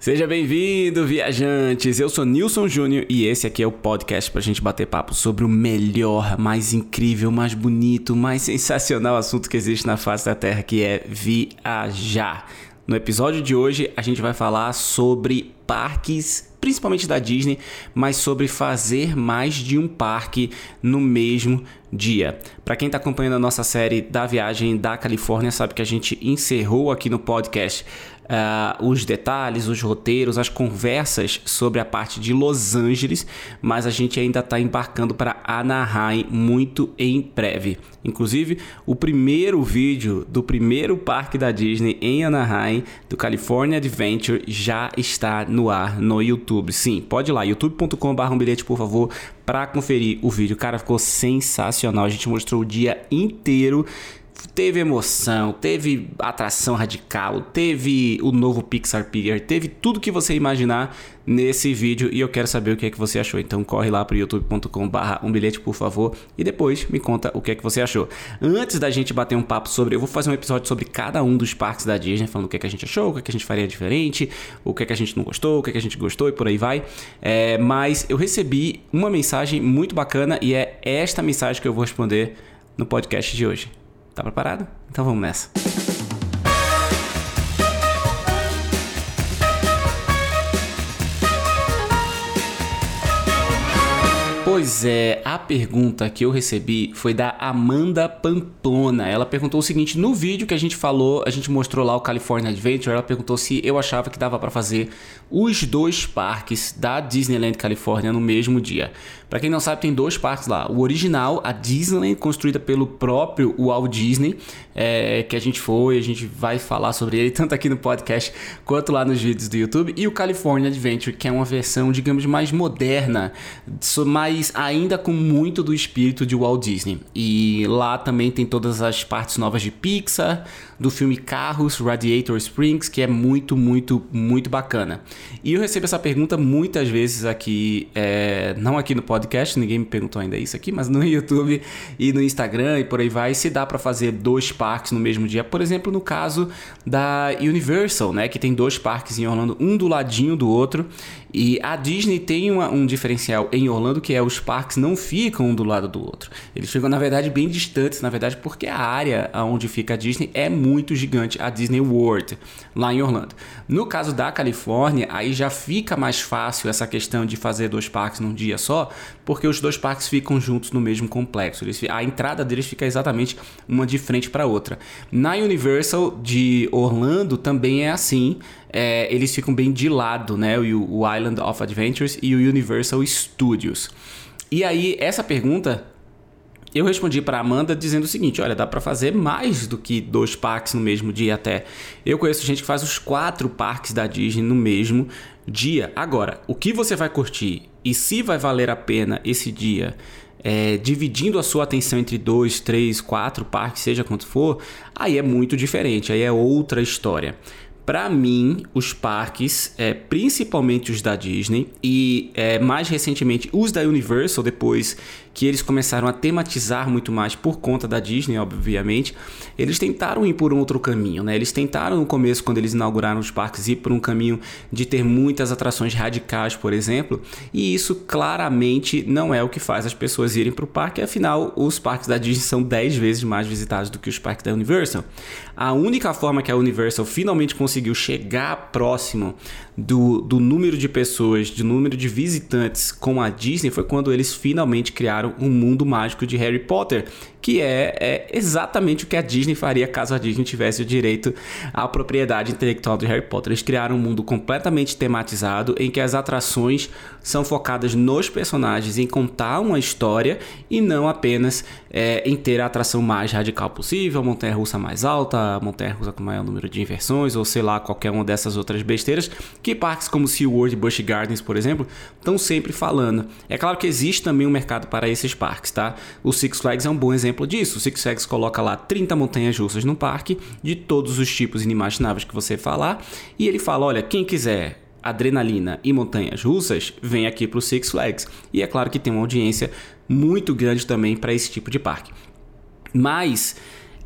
Seja bem-vindo, viajantes! Eu sou Nilson Júnior e esse aqui é o podcast pra gente bater papo sobre o melhor, mais incrível, mais bonito, mais sensacional assunto que existe na face da Terra, que é viajar. No episódio de hoje, a gente vai falar sobre parques, principalmente da Disney, mas sobre fazer mais de um parque no mesmo dia. Para quem está acompanhando a nossa série da viagem da Califórnia, sabe que a gente encerrou aqui no podcast uh, os detalhes, os roteiros, as conversas sobre a parte de Los Angeles, mas a gente ainda está embarcando para Anaheim muito em breve. Inclusive, o primeiro vídeo do primeiro parque da Disney em Anaheim, do California Adventure, já está no ar no YouTube. Sim, pode ir lá, youtube.com.br um bilhete, por favor, para conferir o vídeo. Cara, ficou sensacional. A gente mostrou o dia inteiro teve emoção, teve atração radical, teve o novo Pixar Pier, teve tudo que você imaginar nesse vídeo e eu quero saber o que é que você achou. Então corre lá para youtube.com/barra um bilhete, por favor, e depois me conta o que é que você achou. Antes da gente bater um papo sobre, eu vou fazer um episódio sobre cada um dos parques da Disney, falando o que é que a gente achou, o que é que a gente faria diferente, o que é que a gente não gostou, o que é que a gente gostou e por aí vai. É, mas eu recebi uma mensagem muito bacana e é esta mensagem que eu vou responder no podcast de hoje. Tá preparado? Então vamos nessa. Pois é, a pergunta que eu recebi foi da Amanda Pamplona. Ela perguntou o seguinte: no vídeo que a gente falou, a gente mostrou lá o California Adventure, ela perguntou se eu achava que dava para fazer os dois parques da Disneyland Califórnia no mesmo dia. Para quem não sabe, tem dois parques lá. O original, a Disneyland, construída pelo próprio Walt Disney, é, que a gente foi, a gente vai falar sobre ele tanto aqui no podcast quanto lá nos vídeos do YouTube. E o California Adventure, que é uma versão, digamos, mais moderna, mais ainda com muito do espírito de Walt Disney. E lá também tem todas as partes novas de Pixar, do filme Carros, Radiator Springs, que é muito, muito, muito bacana. E eu recebo essa pergunta muitas vezes aqui, é, não aqui no podcast, ninguém me perguntou ainda isso aqui, mas no YouTube e no Instagram e por aí vai, se dá para fazer dois parques no mesmo dia. Por exemplo, no caso da Universal, né, que tem dois parques em Orlando, um do ladinho do outro. E a Disney tem uma, um diferencial em Orlando que é os parques não ficam um do lado do outro. Eles ficam, na verdade, bem distantes, na verdade, porque a área onde fica a Disney é muito gigante, a Disney World, lá em Orlando. No caso da Califórnia, aí já fica mais fácil essa questão de fazer dois parques num dia só, porque os dois parques ficam juntos no mesmo complexo. Eles, a entrada deles fica exatamente uma de frente para outra. Na Universal de Orlando também é assim é, eles ficam bem de lado, né? O, o Island of Adventures e o Universal Studios. E aí, essa pergunta eu respondi para Amanda dizendo o seguinte: olha, dá para fazer mais do que dois parques no mesmo dia até. Eu conheço gente que faz os quatro parques da Disney no mesmo dia. Agora, o que você vai curtir e se vai valer a pena esse dia é, dividindo a sua atenção entre dois, três, quatro parques, seja quanto for, aí é muito diferente, aí é outra história. Para mim, os parques, é, principalmente os da Disney e é, mais recentemente os da Universal, depois que eles começaram a tematizar muito mais por conta da Disney, obviamente, eles tentaram ir por um outro caminho, né? Eles tentaram no começo, quando eles inauguraram os parques, ir por um caminho de ter muitas atrações radicais, por exemplo, e isso claramente não é o que faz as pessoas irem para o parque, afinal, os parques da Disney são 10 vezes mais visitados do que os parques da Universal. A única forma que a Universal finalmente conseguiu chegar próximo do, do número de pessoas, do número de visitantes com a Disney foi quando eles finalmente criaram um mundo mágico de Harry Potter, que é, é, exatamente o que a Disney faria caso a Disney tivesse o direito à propriedade intelectual de Harry Potter. Eles criaram um mundo completamente tematizado em que as atrações são focadas nos personagens, em contar uma história e não apenas é, em ter a atração mais radical possível, montanha russa mais alta, montanha russa com maior número de inversões ou sei lá, qualquer uma dessas outras besteiras que parques como SeaWorld e Busch Gardens, por exemplo, estão sempre falando. É claro que existe também um mercado para esses parques, tá? O Six Flags é um bom exemplo disso. O Six Flags coloca lá 30 montanhas russas no parque, de todos os tipos inimagináveis que você falar, e ele fala: olha, quem quiser adrenalina e montanhas russas, vem aqui para o Six Flags. E é claro que tem uma audiência muito grande também para esse tipo de parque. Mas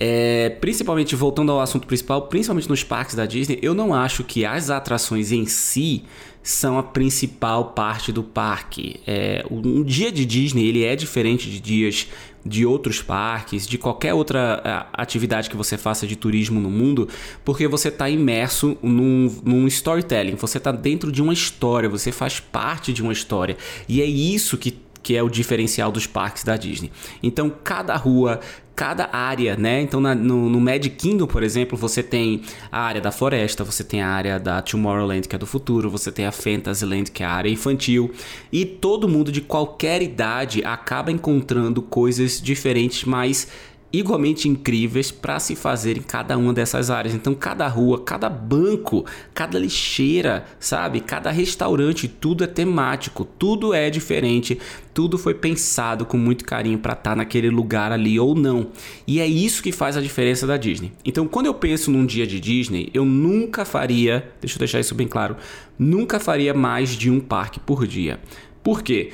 É, principalmente voltando ao assunto principal, principalmente nos parques da Disney, eu não acho que as atrações em si são a principal parte do parque. É, um dia de Disney ele é diferente de dias de outros parques, de qualquer outra atividade que você faça de turismo no mundo, porque você está imerso num, num storytelling, você está dentro de uma história, você faz parte de uma história. E é isso que que é o diferencial dos parques da Disney. Então, cada rua, cada área, né? Então, na, no, no Magic Kingdom, por exemplo, você tem a área da floresta, você tem a área da Tomorrowland, que é do futuro, você tem a Fantasyland, que é a área infantil, e todo mundo de qualquer idade acaba encontrando coisas diferentes, mas igualmente incríveis para se fazer em cada uma dessas áreas. Então, cada rua, cada banco, cada lixeira, sabe? Cada restaurante, tudo é temático, tudo é diferente, tudo foi pensado com muito carinho para estar tá naquele lugar ali ou não. E é isso que faz a diferença da Disney. Então, quando eu penso num dia de Disney, eu nunca faria, deixa eu deixar isso bem claro, nunca faria mais de um parque por dia. Por quê?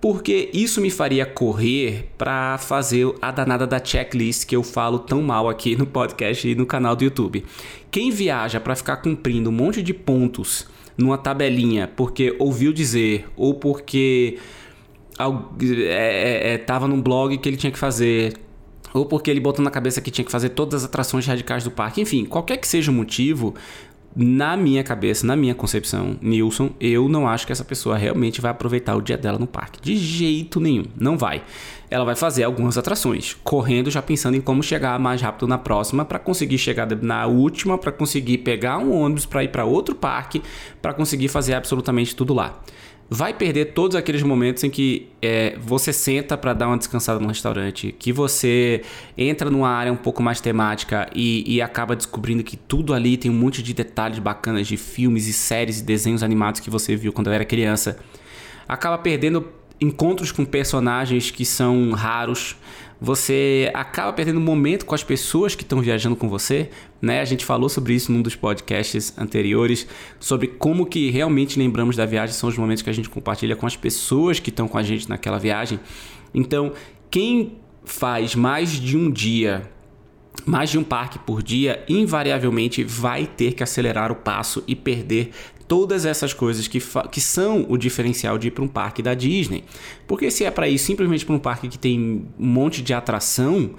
Porque isso me faria correr para fazer a danada da checklist que eu falo tão mal aqui no podcast e no canal do YouTube. Quem viaja para ficar cumprindo um monte de pontos numa tabelinha porque ouviu dizer ou porque é, é, é, tava num blog que ele tinha que fazer ou porque ele botou na cabeça que tinha que fazer todas as atrações radicais do parque, enfim, qualquer que seja o motivo, na minha cabeça, na minha concepção, Nilson, eu não acho que essa pessoa realmente vai aproveitar o dia dela no parque. De jeito nenhum, não vai. Ela vai fazer algumas atrações, correndo já pensando em como chegar mais rápido na próxima para conseguir chegar na última, para conseguir pegar um ônibus para ir para outro parque, para conseguir fazer absolutamente tudo lá vai perder todos aqueles momentos em que é, você senta para dar uma descansada no restaurante, que você entra numa área um pouco mais temática e, e, acaba descobrindo que tudo ali tem um monte de detalhes bacanas de filmes e séries e desenhos animados que você viu quando era criança. Acaba perdendo encontros com personagens que são raros você acaba perdendo momento com as pessoas que estão viajando com você, né? A gente falou sobre isso num dos podcasts anteriores, sobre como que realmente lembramos da viagem são os momentos que a gente compartilha com as pessoas que estão com a gente naquela viagem. Então, quem faz mais de um dia mais de um parque por dia, invariavelmente vai ter que acelerar o passo e perder todas essas coisas que, que são o diferencial de ir para um parque da Disney. Porque se é para ir simplesmente para um parque que tem um monte de atração,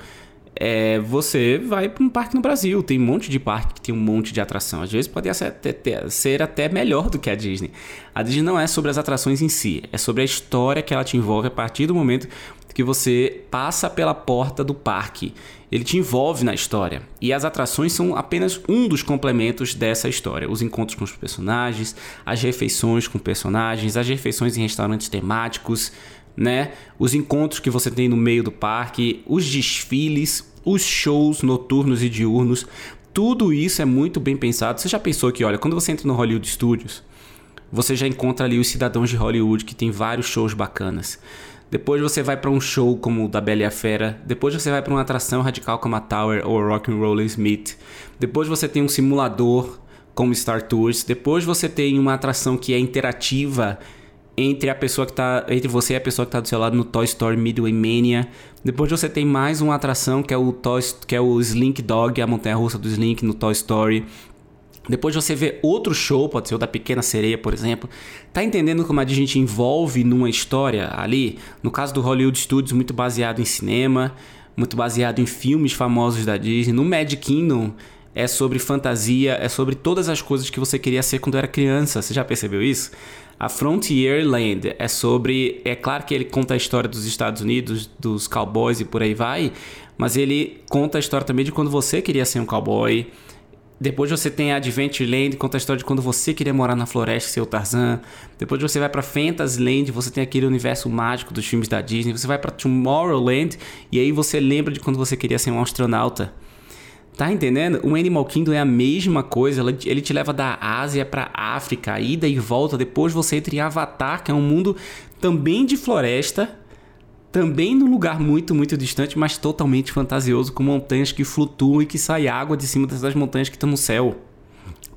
é, você vai para um parque no Brasil. Tem um monte de parque que tem um monte de atração. Às vezes pode ser até, ser até melhor do que a Disney. A Disney não é sobre as atrações em si, é sobre a história que ela te envolve a partir do momento que você passa pela porta do parque. Ele te envolve na história. E as atrações são apenas um dos complementos dessa história. Os encontros com os personagens, as refeições com personagens, as refeições em restaurantes temáticos, né? Os encontros que você tem no meio do parque, os desfiles, os shows noturnos e diurnos. Tudo isso é muito bem pensado. Você já pensou que, olha, quando você entra no Hollywood Studios, você já encontra ali os cidadãos de Hollywood que tem vários shows bacanas. Depois você vai para um show como o da Bela e a Fera. Depois você vai para uma atração radical como a Tower ou Rock and Roll Smith. Depois você tem um simulador como Star Tours. Depois você tem uma atração que é interativa entre a pessoa que tá entre você e a pessoa que está do seu lado no Toy Story Midway Mania. Depois você tem mais uma atração que é o Toy, que é o Slink Dog, a montanha-russa do Slink no Toy Story. Depois você vê outro show, pode ser o da Pequena Sereia, por exemplo. Tá entendendo como a Disney te envolve numa história ali? No caso do Hollywood Studios, muito baseado em cinema, muito baseado em filmes famosos da Disney. No Mad Kingdom é sobre fantasia, é sobre todas as coisas que você queria ser quando era criança. Você já percebeu isso? A Frontierland é sobre. É claro que ele conta a história dos Estados Unidos, dos cowboys e por aí vai, mas ele conta a história também de quando você queria ser um cowboy depois você tem Adventureland, conta a história de quando você queria morar na floresta o Tarzan. Depois você vai para Fantasyland, você tem aquele universo mágico dos filmes da Disney. Você vai para Tomorrowland e aí você lembra de quando você queria ser um astronauta. Tá entendendo? O Animal Kingdom é a mesma coisa. Ele te leva da Ásia para África, ida e volta. Depois você entra em Avatar, que é um mundo também de floresta também num lugar muito, muito distante, mas totalmente fantasioso, com montanhas que flutuam e que sai água de cima dessas montanhas que estão no céu.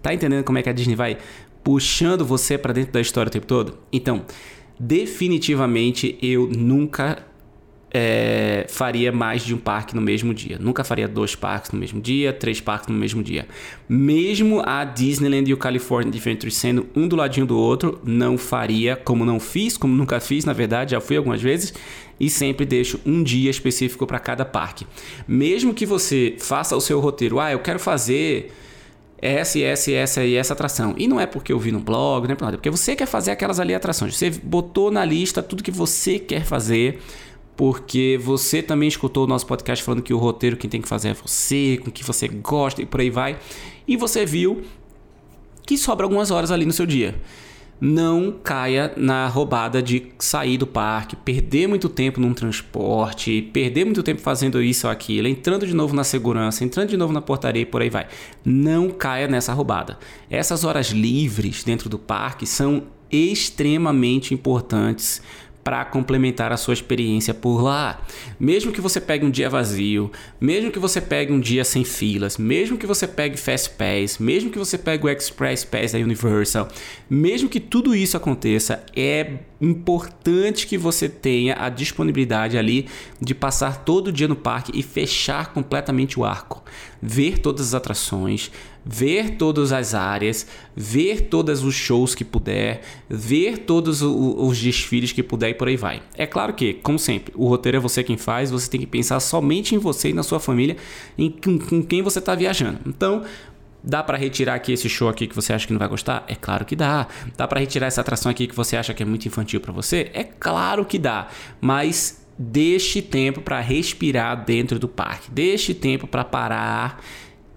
Tá entendendo como é que a Disney vai puxando você para dentro da história o tempo todo? Então, definitivamente eu nunca é, faria mais de um parque no mesmo dia. Nunca faria dois parques no mesmo dia, três parques no mesmo dia. Mesmo a Disneyland e o California Adventure sendo um do ladinho do outro, não faria, como não fiz, como nunca fiz, na verdade, já fui algumas vezes, e sempre deixo um dia específico para cada parque. Mesmo que você faça o seu roteiro, ah, eu quero fazer essa essa essa e essa atração. E não é porque eu vi no blog, não é porque você quer fazer aquelas ali atrações. Você botou na lista tudo que você quer fazer porque você também escutou o nosso podcast falando que o roteiro quem tem que fazer é você, com que você gosta e por aí vai. E você viu que sobra algumas horas ali no seu dia. Não caia na roubada de sair do parque, perder muito tempo num transporte, perder muito tempo fazendo isso ou aquilo, entrando de novo na segurança, entrando de novo na portaria e por aí vai. Não caia nessa roubada. Essas horas livres dentro do parque são extremamente importantes para complementar a sua experiência por lá. Mesmo que você pegue um dia vazio, mesmo que você pegue um dia sem filas, mesmo que você pegue Fast Pass, mesmo que você pegue o Express Pass da Universal, mesmo que tudo isso aconteça, é importante que você tenha a disponibilidade ali de passar todo o dia no parque e fechar completamente o arco, ver todas as atrações, ver todas as áreas, ver todos os shows que puder, ver todos os desfiles que puder e por aí vai. É claro que, como sempre, o roteiro é você quem faz, você tem que pensar somente em você e na sua família, em com quem você está viajando. Então, Dá para retirar aqui esse show aqui que você acha que não vai gostar? É claro que dá. Dá para retirar essa atração aqui que você acha que é muito infantil para você? É claro que dá. Mas deixe tempo para respirar dentro do parque. Deixe tempo para parar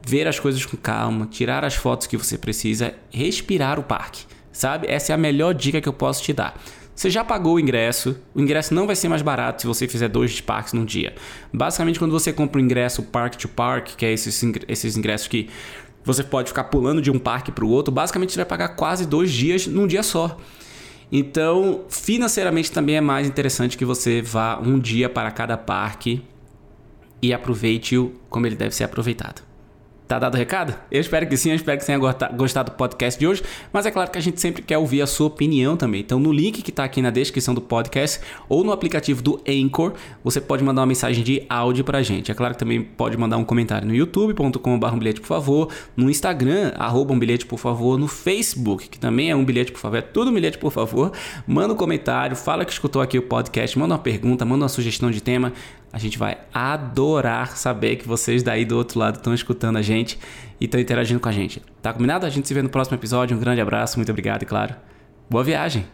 ver as coisas com calma, tirar as fotos que você precisa, respirar o parque, sabe? Essa é a melhor dica que eu posso te dar. Você já pagou o ingresso, o ingresso não vai ser mais barato se você fizer dois parques num dia. Basicamente, quando você compra o ingresso park to park, que é esses, esses ingressos que você pode ficar pulando de um parque para o outro, basicamente você vai pagar quase dois dias num dia só. Então, financeiramente também é mais interessante que você vá um dia para cada parque e aproveite-o como ele deve ser aproveitado. Tá dado o recado? Eu espero que sim, eu espero que você tenha gostado do podcast de hoje. Mas é claro que a gente sempre quer ouvir a sua opinião também. Então, no link que está aqui na descrição do podcast ou no aplicativo do Anchor, você pode mandar uma mensagem de áudio pra gente. É claro que também pode mandar um comentário no youtube.com.br um bilhete, por favor, no Instagram, arroba um bilhete, por favor, no Facebook, que também é um bilhete, por favor, é tudo um bilhete, por favor. Manda um comentário, fala que escutou aqui o podcast, manda uma pergunta, manda uma sugestão de tema. A gente vai adorar saber que vocês daí do outro lado estão escutando a gente e estão interagindo com a gente. Tá combinado? A gente se vê no próximo episódio. Um grande abraço, muito obrigado e, claro, boa viagem!